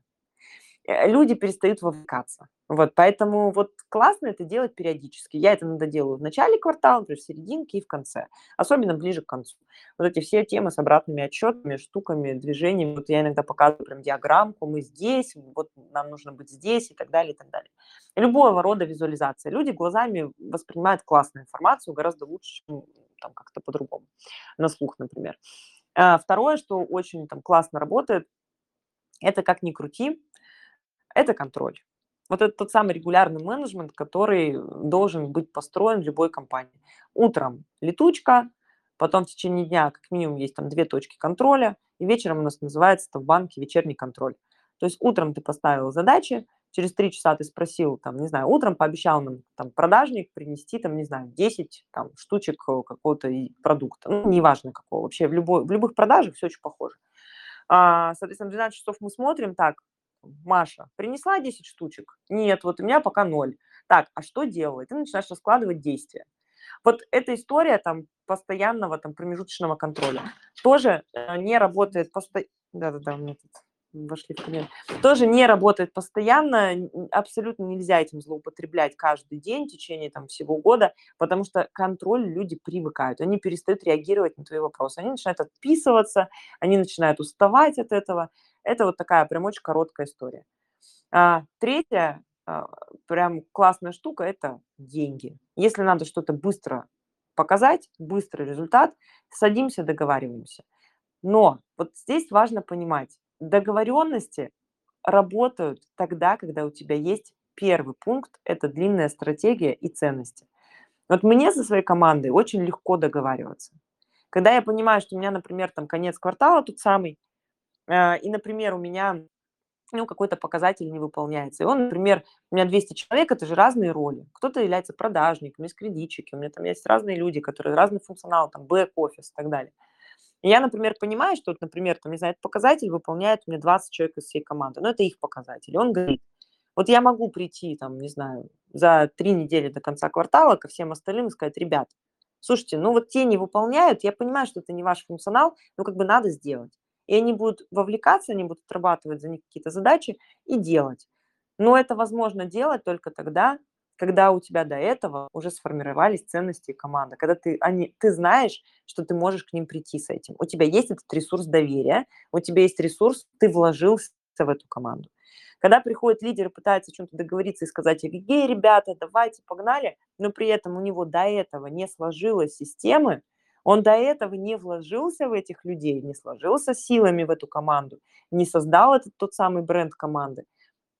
Э, люди перестают вовлекаться. Вот, поэтому вот классно это делать периодически. Я это иногда делаю в начале квартала, например, в серединке и в конце, особенно ближе к концу. Вот эти все темы с обратными отчетами, штуками, движениями, вот я иногда показываю прям диаграммку, мы здесь, вот нам нужно быть здесь и так далее, и так далее. Любого рода визуализация. Люди глазами воспринимают классную информацию гораздо лучше, чем там как-то по-другому, на слух, например. А второе, что очень там классно работает, это как ни крути, это контроль. Вот это тот самый регулярный менеджмент, который должен быть построен в любой компании. Утром летучка, потом в течение дня как минимум есть там две точки контроля, и вечером у нас называется это в банке вечерний контроль. То есть утром ты поставил задачи, через три часа ты спросил, там, не знаю, утром пообещал нам там продажник принести, там, не знаю, 10 там, штучек э, какого-то продукта, ну, неважно какого, вообще в, любой, в любых продажах все очень похоже. А, соответственно, 12 часов мы смотрим, так, Маша, принесла 10 штучек? Нет, вот у меня пока ноль. Так, а что делать? Ты начинаешь раскладывать действия. Вот эта история там постоянного там промежуточного контроля тоже э, не работает постоянно. Да-да-да, у меня тут вошли в коммент. Тоже не работает постоянно, абсолютно нельзя этим злоупотреблять каждый день в течение там всего года, потому что контроль люди привыкают, они перестают реагировать на твои вопросы, они начинают отписываться, они начинают уставать от этого, это вот такая прям очень короткая история. А, третья а, прям классная штука – это деньги. Если надо что-то быстро показать, быстрый результат, садимся, договариваемся. Но вот здесь важно понимать, договоренности работают тогда, когда у тебя есть первый пункт – это длинная стратегия и ценности. Вот мне со своей командой очень легко договариваться. Когда я понимаю, что у меня, например, там конец квартала тут самый, и, например, у меня ну, какой-то показатель не выполняется. И он, например, у меня 200 человек, это же разные роли. Кто-то является продажником, есть кредитчики, у меня там есть разные люди, которые разный функционал, там, бэк-офис и так далее. И я, например, понимаю, что, вот, например, там, не знаю, этот показатель выполняет у меня 20 человек из всей команды, но это их показатель. И он говорит, вот я могу прийти, там, не знаю, за три недели до конца квартала ко всем остальным и сказать, ребят, слушайте, ну вот те не выполняют, я понимаю, что это не ваш функционал, но как бы надо сделать и они будут вовлекаться, они будут отрабатывать за них какие-то задачи и делать. Но это возможно делать только тогда, когда у тебя до этого уже сформировались ценности команды, когда ты, они, ты знаешь, что ты можешь к ним прийти с этим. У тебя есть этот ресурс доверия, у тебя есть ресурс, ты вложился в эту команду. Когда приходит лидер и пытается о чем-то договориться и сказать, эй, ребята, давайте, погнали, но при этом у него до этого не сложилась системы, он до этого не вложился в этих людей, не сложился силами в эту команду, не создал этот тот самый бренд команды.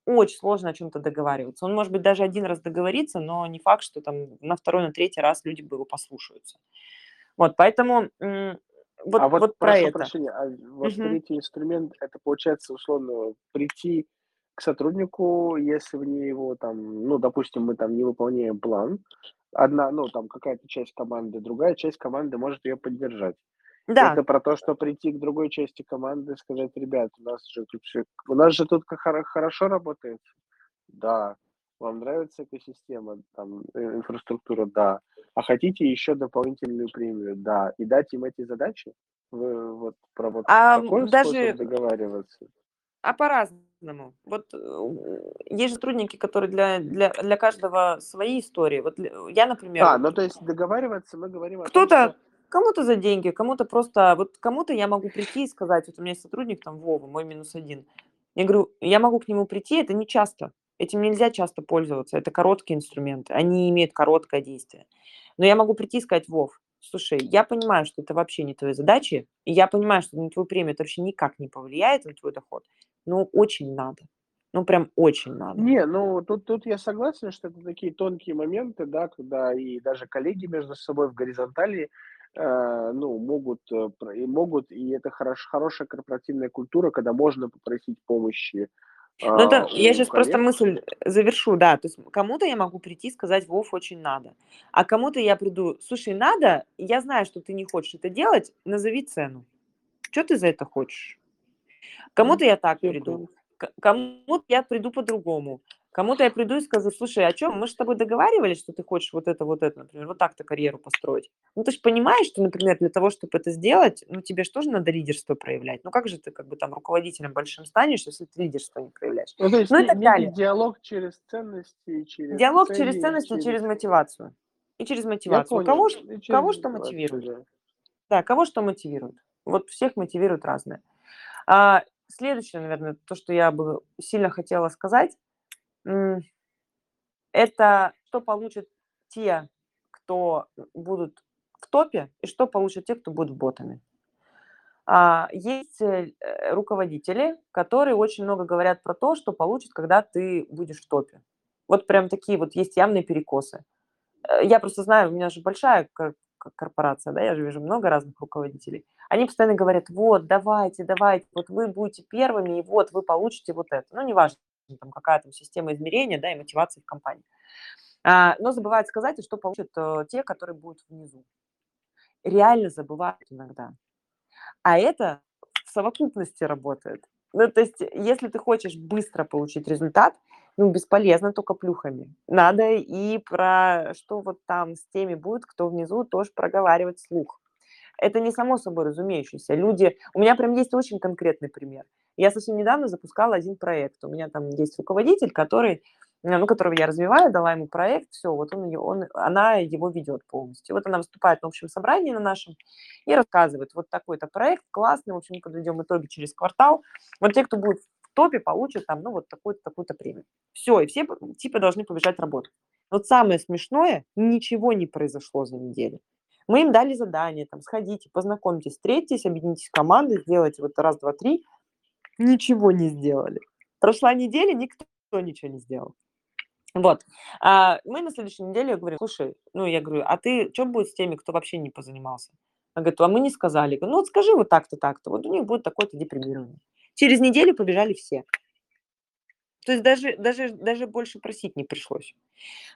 Очень сложно о чем-то договариваться. Он, может быть, даже один раз договорится, но не факт, что там на второй, на третий раз люди бы его послушаются. Вот, поэтому вот, а вот, вот про это. Прощения, а вот угу. третий инструмент, это получается условно прийти к сотруднику, если вне его там, ну, допустим, мы там не выполняем план, одна, ну, там какая-то часть команды, другая часть команды может ее поддержать. Да. Это про то, что прийти к другой части команды, сказать, ребят, у нас же тут все, у нас же тут хорошо работает. Да. Вам нравится экосистема, там, э, инфраструктура, да. А хотите еще дополнительную премию, да. И дать им эти задачи? Вы вот про вот а такой даже... способ договариваться? А по-разному. Вот э, есть же сотрудники, которые для, для, для каждого свои истории. Вот я, например... А, ну то есть договариваться мы говорим о Кто-то Кому-то за деньги, кому-то просто... Вот кому-то я могу прийти и сказать, вот у меня есть сотрудник там Вова, мой минус один. Я говорю, я могу к нему прийти, это не часто. Этим нельзя часто пользоваться, это короткие инструменты, они имеют короткое действие. Но я могу прийти и сказать, Вов, слушай, я понимаю, что это вообще не твои задачи, и я понимаю, что на твою премию это вообще никак не повлияет на твой доход, но очень надо. Ну, прям очень надо. Не, ну тут, тут я согласен, что это такие тонкие моменты, да, когда и даже коллеги между собой в горизонтали э, ну, могут, э, и могут, и это хорош, хорошая корпоративная культура, когда можно попросить помощи ну, это, а, я сейчас просто коллег. мысль завершу, да. То есть кому-то я могу прийти и сказать, Вов, очень надо. А кому-то я приду, слушай, надо, я знаю, что ты не хочешь это делать, назови цену. Что ты за это хочешь? Кому-то я так Я приду, кому-то я приду по-другому. Кому-то я приду и скажу, слушай, о чем? Мы же с тобой договаривались, что ты хочешь вот это, вот это, например, вот так-то карьеру построить. Ну, ты же понимаешь, что, например, для того, чтобы это сделать, ну, тебе же тоже надо лидерство проявлять. Ну, как же ты как бы там руководителем большим станешь, если ты лидерство не проявляешь? Ну, то есть Ну и так далее. диалог через ценности, через Диалог через цели, ценности и через мотивацию. И через Я мотивацию. понял. Кого, И через кого что мотивацию, мотивирует? да. Да, кого что мотивирует. Вот всех мотивирует разное. А, следующее, наверное, то, что я бы сильно хотела сказать, это что получат те, кто будут в топе, и что получат те, кто будут ботами. А, есть э, э, руководители, которые очень много говорят про то, что получат, когда ты будешь в топе. Вот прям такие вот есть явные перекосы. Э, Я просто знаю, у меня же большая корпорация, да, я же вижу много разных руководителей. Они постоянно говорят, вот, давайте, давайте, вот вы будете первыми, и вот вы получите вот это. Ну, неважно, там какая там система измерения, да, и мотивации в компании. А, но забывают сказать, что получат э, те, которые будут внизу. Реально забывают иногда. А это в совокупности работает. Ну, то есть, если ты хочешь быстро получить результат, ну, бесполезно только плюхами. Надо и про что вот там с теми будет, кто внизу, тоже проговаривать слух. Это не само собой разумеющееся. Люди... У меня прям есть очень конкретный пример. Я совсем недавно запускала один проект. У меня там есть руководитель, который, ну, которого я развиваю, дала ему проект, все, вот он, её- он, она его ведет полностью. Вот она выступает на общем собрании на нашем и рассказывает, вот такой-то проект, классный, в общем, мы подведем итоги через квартал. Вот те, кто будет топе, получат там, ну, вот такую-то, такую-то премию. Все, и все типа должны побежать работать. Вот самое смешное, ничего не произошло за неделю. Мы им дали задание, там, сходите, познакомьтесь, встретитесь, объединитесь в команды, сделайте вот раз, два, три. Ничего не сделали. Прошла неделя, никто ничего не сделал. Вот. А мы на следующей неделе, я говорю, слушай, ну, я говорю, а ты что будет с теми, кто вообще не позанимался? Она говорит, а мы не сказали. Ну, вот скажи вот так-то, так-то. Вот у них будет такое-то депримирование. Через неделю побежали все. То есть даже, даже, даже больше просить не пришлось.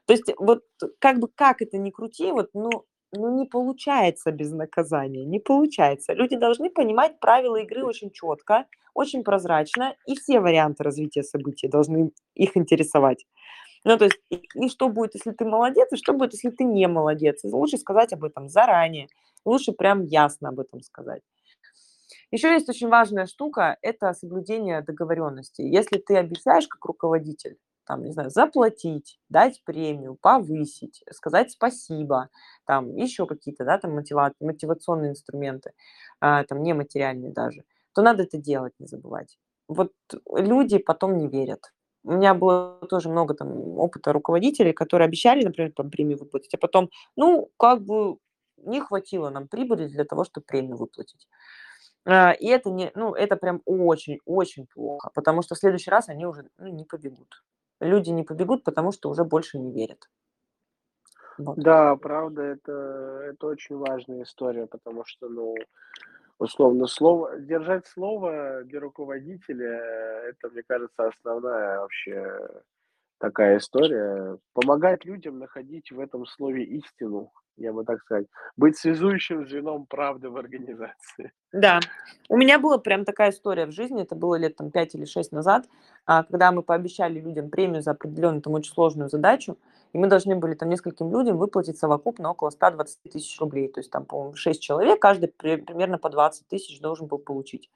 То есть вот как бы как это ни крути, вот, ну, ну не получается без наказания, не получается. Люди должны понимать правила игры очень четко, очень прозрачно, и все варианты развития событий должны их интересовать. Ну, то есть, и, и что будет, если ты молодец, и что будет, если ты не молодец. Лучше сказать об этом заранее, лучше прям ясно об этом сказать. Еще есть очень важная штука, это соблюдение договоренностей. Если ты обещаешь как руководитель, там, не знаю, заплатить, дать премию, повысить, сказать спасибо, там, еще какие-то, да, там, мотива- мотивационные инструменты, а, там, нематериальные даже, то надо это делать, не забывать. Вот люди потом не верят. У меня было тоже много там опыта руководителей, которые обещали, например, там, премию выплатить, а потом, ну, как бы не хватило нам прибыли для того, чтобы премию выплатить. А, И это не, ну, это прям очень-очень плохо, потому что в следующий раз они уже ну, не побегут. Люди не побегут, потому что уже больше не верят. Вот. Да, правда, это, это очень важная история, потому что, ну, условно, слово, держать слово для руководителя, это, мне кажется, основная вообще такая история. Помогать людям находить в этом слове истину, я бы так сказать. Быть связующим звеном правды в организации. Да, у меня была прям такая история в жизни, это было лет там 5 или 6 назад, а, когда мы пообещали людям премию за определенную там очень сложную задачу, и мы должны были там нескольким людям выплатить совокупно около 120 тысяч рублей, то есть там, по-моему, 6 человек, каждый при- примерно по 20 тысяч должен был получить.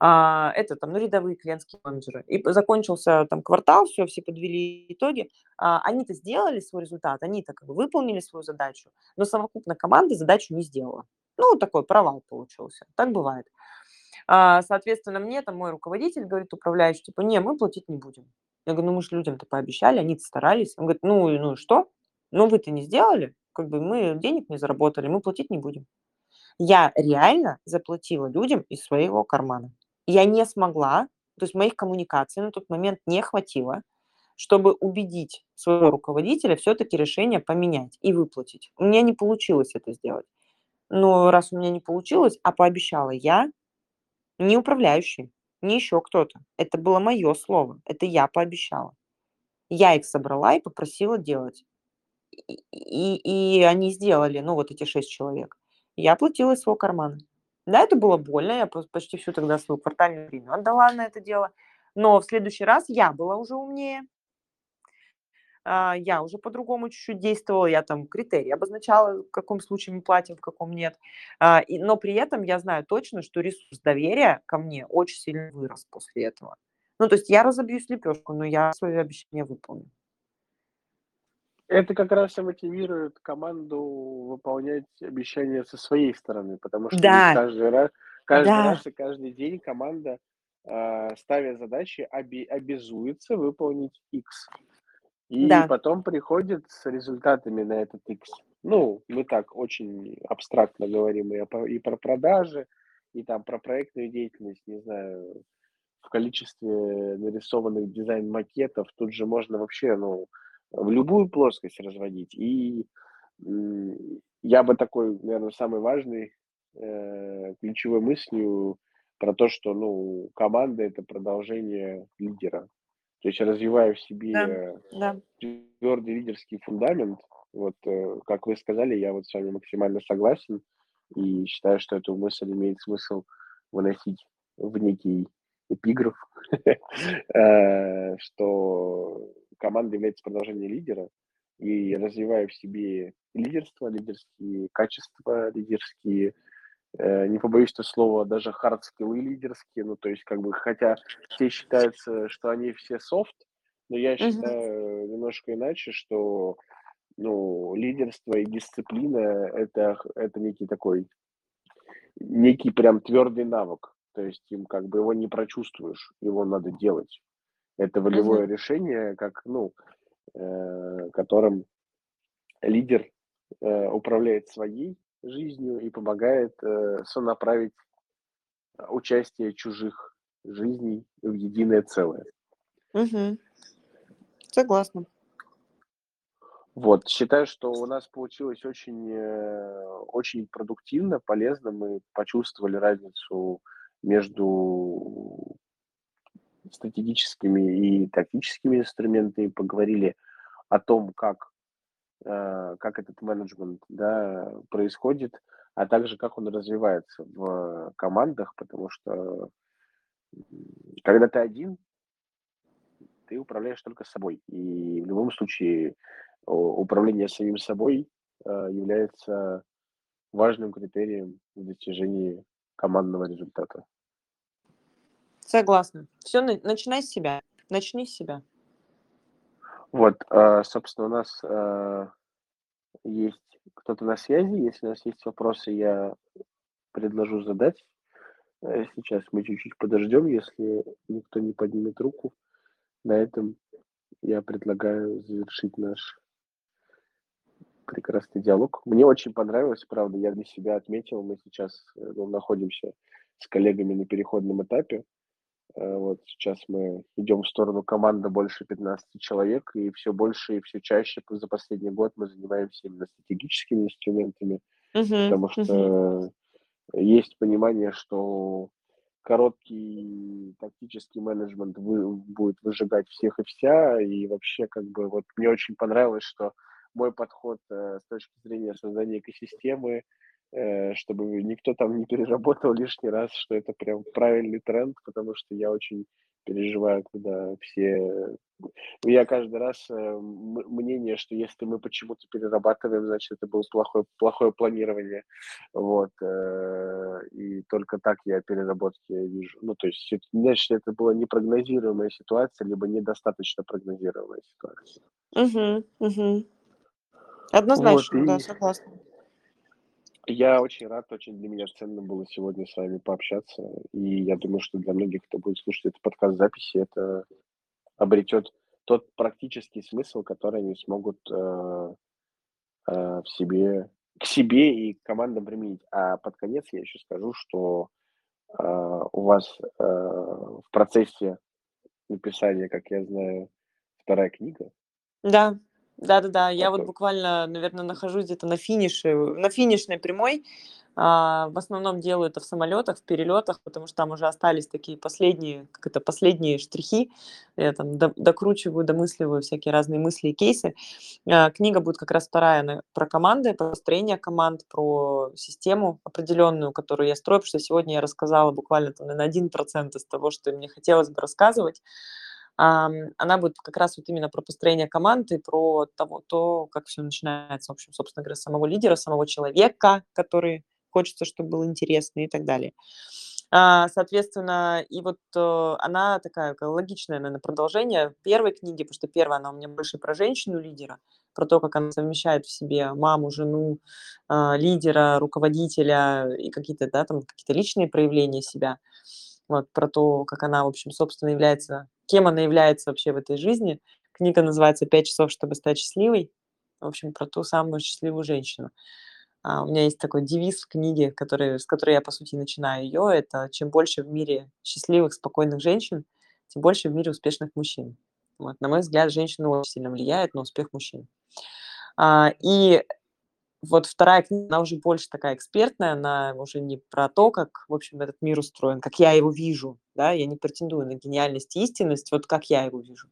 А, это там, ну, рядовые клиентские менеджеры. И закончился там квартал, все, все подвели итоги. А, они-то сделали свой результат, они-то как бы выполнили свою задачу, но совокупно команда задачу не сделала. Ну, такой провал получился. Так бывает. А, соответственно, мне там мой руководитель говорит, управляющий, типа, не, мы платить не будем. Я говорю, ну мы же людям-то пообещали, они-то старались. Он говорит, ну, ну что? Ну вы-то не сделали, как бы мы денег не заработали, мы платить не будем. Я реально заплатила людям из своего кармана. Я не смогла, то есть моих коммуникаций на тот момент не хватило, чтобы убедить своего руководителя все-таки решение поменять и выплатить. У меня не получилось это сделать. Но раз у меня не получилось, а пообещала я, не управляющий, не еще кто-то. Это было мое слово. Это я пообещала. Я их собрала и попросила делать. И, и, и они сделали, ну, вот эти шесть человек. Я платила из своего кармана. Да, это было больно. Я почти всю тогда свою квартальную премию отдала на это дело. Но в следующий раз я была уже умнее. А, я уже по-другому чуть-чуть действовала, я там критерии обозначала, в каком случае мы платим, в каком нет. А, но при этом я знаю точно, что ресурс доверия ко мне очень сильно вырос после этого. Ну, то есть я разобьюсь лепешку, но я свои обещания выполню. Это как раз и мотивирует команду выполнять обещания со своей стороны, потому что Да, каждый раз, каждый да, раз и каждый день команда, а, ставя задачи, оби- обязуется выполнить X. И да. потом приходит с результатами на этот X. Ну, мы так очень абстрактно говорим и, о, и про продажи, и там про проектную деятельность, не знаю, в количестве нарисованных дизайн-макетов. Тут же можно вообще, ну, в любую плоскость разводить. И я бы такой, наверное, самый важный э, ключевой мыслью про то, что, ну, команда – это продолжение лидера. То есть развивая в себе Да, да. твердый лидерский фундамент, вот э, как вы сказали, я вот с вами максимально согласен и считаю, что эту мысль имеет смысл выносить в некий эпиграф, э, что команда является продолжением лидера, и развивая в себе лидерство, лидерские качества, лидерские Э, не побоюсь этого слова, даже hard skill ы лидерские, ну, то есть, как бы, хотя все считаются, что они все софт, но я считаю немножко иначе, что, ну, лидерство и дисциплина – это, это некий такой, некий прям твердый навык, то есть им как бы его не прочувствуешь, его надо делать. Это волевое Мгм. решение, как, ну, э, которым лидер э, управляет своей жизнью и помогает э, сонаправить участие чужих жизней в единое целое. Мгм. Согласна. Вот, считаю, что у нас получилось очень, э, очень продуктивно, полезно. Мы почувствовали разницу между стратегическими и тактическими инструментами, поговорили о том, как, э, как этот менеджмент да, происходит, а также как он развивается в командах, потому что когда ты один, ты управляешь только собой. И в любом случае управление самим собой э, является важным критерием в достижении командного результата. Согласна. Все, начинай с себя. Начни с себя. Вот, э, собственно, у нас э, есть кто-то на связи. Если у нас есть вопросы, я предложу задать. Сейчас мы чуть-чуть подождем, если никто не поднимет руку. На этом я предлагаю завершить наш прекрасный диалог. Мне очень понравилось, правда, я для себя отметил, мы сейчас ну, находимся с коллегами на переходном этапе. Вот сейчас мы идем в сторону команды больше 15 человек, и все больше и все чаще за последний год мы занимаемся именно стратегическими инструментами, uh-huh, потому что uh-huh. есть понимание, что короткий тактический менеджмент вы, будет выжигать всех и вся, и вообще как бы вот мне очень понравилось, что мой подход э, с точки зрения создания экосистемы, э, чтобы никто там не переработал лишний раз, что это прям правильный тренд, потому что я очень переживаю, когда все... Я каждый раз э, мнение, что если мы почему-то перерабатываем, значит, это было плохое, плохое планирование. Вот. Э, и только так я переработки вижу. Ну, то есть, значит, это была непрогнозируемая ситуация, либо недостаточно прогнозируемая ситуация. Угу, угу. Однозначно, вот, и... да, согласна. Я очень рад, очень для меня ценно было сегодня с вами пообщаться. И я думаю, что для многих, кто будет слушать этот подкаст записи, это обретет тот практический смысл, который они смогут э, э, в себе, к себе и к командам применить. А под конец я еще скажу, что э, у вас э, в процессе написания, как я знаю, вторая книга. Да, да-да-да, я вот буквально, наверное, нахожусь где-то на финише, на финишной прямой. А, в основном делаю это в самолетах, в перелетах, потому что там уже остались такие последние, как это, последние штрихи. Я там до- докручиваю, домысливаю всякие разные мысли и кейсы. А, Книга будет как раз вторая на- про команды, про построение команд, про систему определенную, которую я строю, потому что сегодня я рассказала буквально там, на 1% из того, что мне хотелось бы рассказывать. Она будет как раз вот именно про построение команды, про того, то, как все начинается, в общем, собственно говоря, самого лидера, самого человека, который хочется, чтобы был интересный и так далее. А, Соответственно, и вот э, она такая логичное, наверное, продолжение первой книги, потому что первая, она у меня больше про женщину-лидера, про то, как она совмещает в себе маму, жену, а, лидера, руководителя и какие-то, да, там, какие-то личные проявления себя. Вот, про то, как она, в общем, собственно, является, кем она является вообще в этой жизни. Книга называется «Пять часов, чтобы стать счастливой». В общем, про ту самую счастливую женщину. А, у меня есть такой девиз в книге, который, с которой я, по сути, начинаю ее. Это чем больше в мире счастливых, спокойных женщин, тем больше в мире успешных мужчин. Вот, на мой взгляд, женщина очень сильно влияет на успех мужчин. А, и вот вторая книга, она уже больше такая экспертная, она уже не про то, как, в общем, этот мир устроен, как я его вижу, да, я не претендую на гениальность и истинность, вот как я его вижу.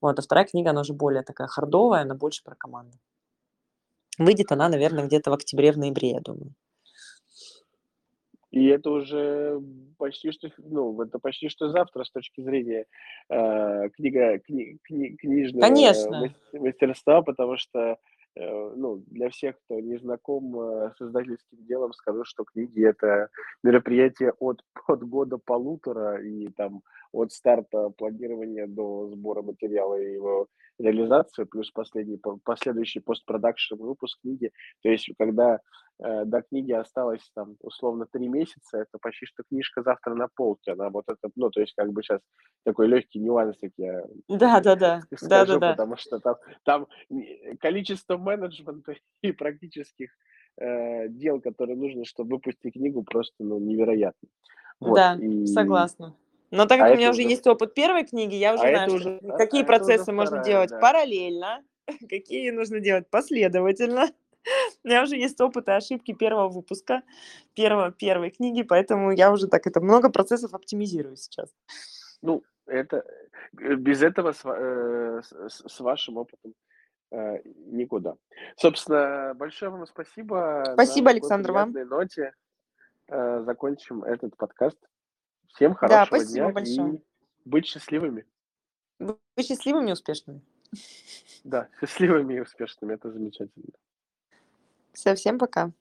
Вот, а вторая книга, она уже более такая хардовая, она больше про команду. Выйдет она, наверное, где-то в октябре, в ноябре, я думаю. И это уже почти что, ну, это почти что завтра с точки зрения э, книга, кни, кни, книжного Конечно. мас- мастерства, потому что ну, для всех, кто не знаком э, с издательским делом, скажу, что книги это мероприятие от, от года полутора и там от старта планирования до сбора материала и его реализации, плюс последний, по- последующий постпродакшн выпуск книги. То есть, когда э, до книги осталось там условно три месяца, это почти что книжка завтра на полке. Она вот это, ну, то есть как бы сейчас такой легкий нюансик я Да, да, да, да, скажу, да, да. потому что там, там количество менеджмента и практических э, дел, которые нужно, чтобы выпустить книгу, просто ну, невероятно. Вот, Да, и- согласна. Но так А как у меня уже есть опыт первой книги, я уже а знаю, что уже- а- какие а уже процессы можно вторая, делать да. параллельно, какие нужно делать последовательно. У меня уже есть опыт и ошибки первого выпуска, первого, первой книги, поэтому я уже так это много процессов оптимизирую сейчас. Ну, это э, без этого с, э, с- с- вашим опытом э, никуда. Собственно, большое вам спасибо. Спасибо, Александр, вам. ноте э, закончим этот подкаст. Всем Да, хорошего спасибо дня большое. и быть счастливыми. Вы счастливыми и успешными. Да, счастливыми и успешными. Это замечательно. Все, всем пока.